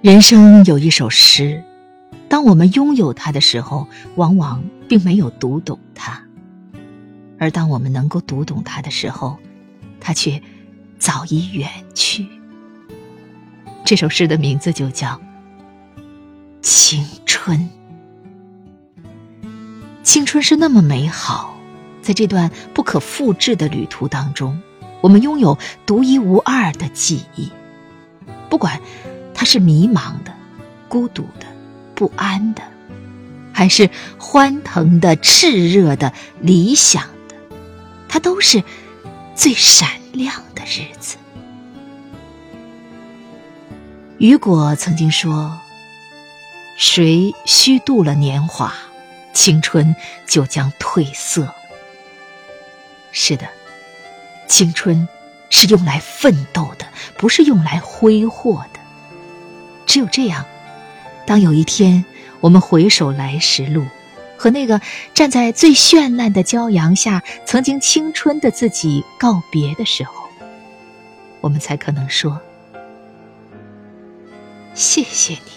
人生有一首诗，当我们拥有它的时候，往往并没有读懂它；而当我们能够读懂它的时候，它却早已远去。这首诗的名字就叫《青春》。青春是那么美好，在这段不可复制的旅途当中，我们拥有独一无二的记忆，不管。他是迷茫的、孤独的、不安的，还是欢腾的、炽热的、理想的？它都是最闪亮的日子。雨果曾经说：“谁虚度了年华，青春就将褪色。”是的，青春是用来奋斗的，不是用来挥霍的。只有这样，当有一天我们回首来时路，和那个站在最绚烂的骄阳下、曾经青春的自己告别的时候，我们才可能说：“谢谢你。”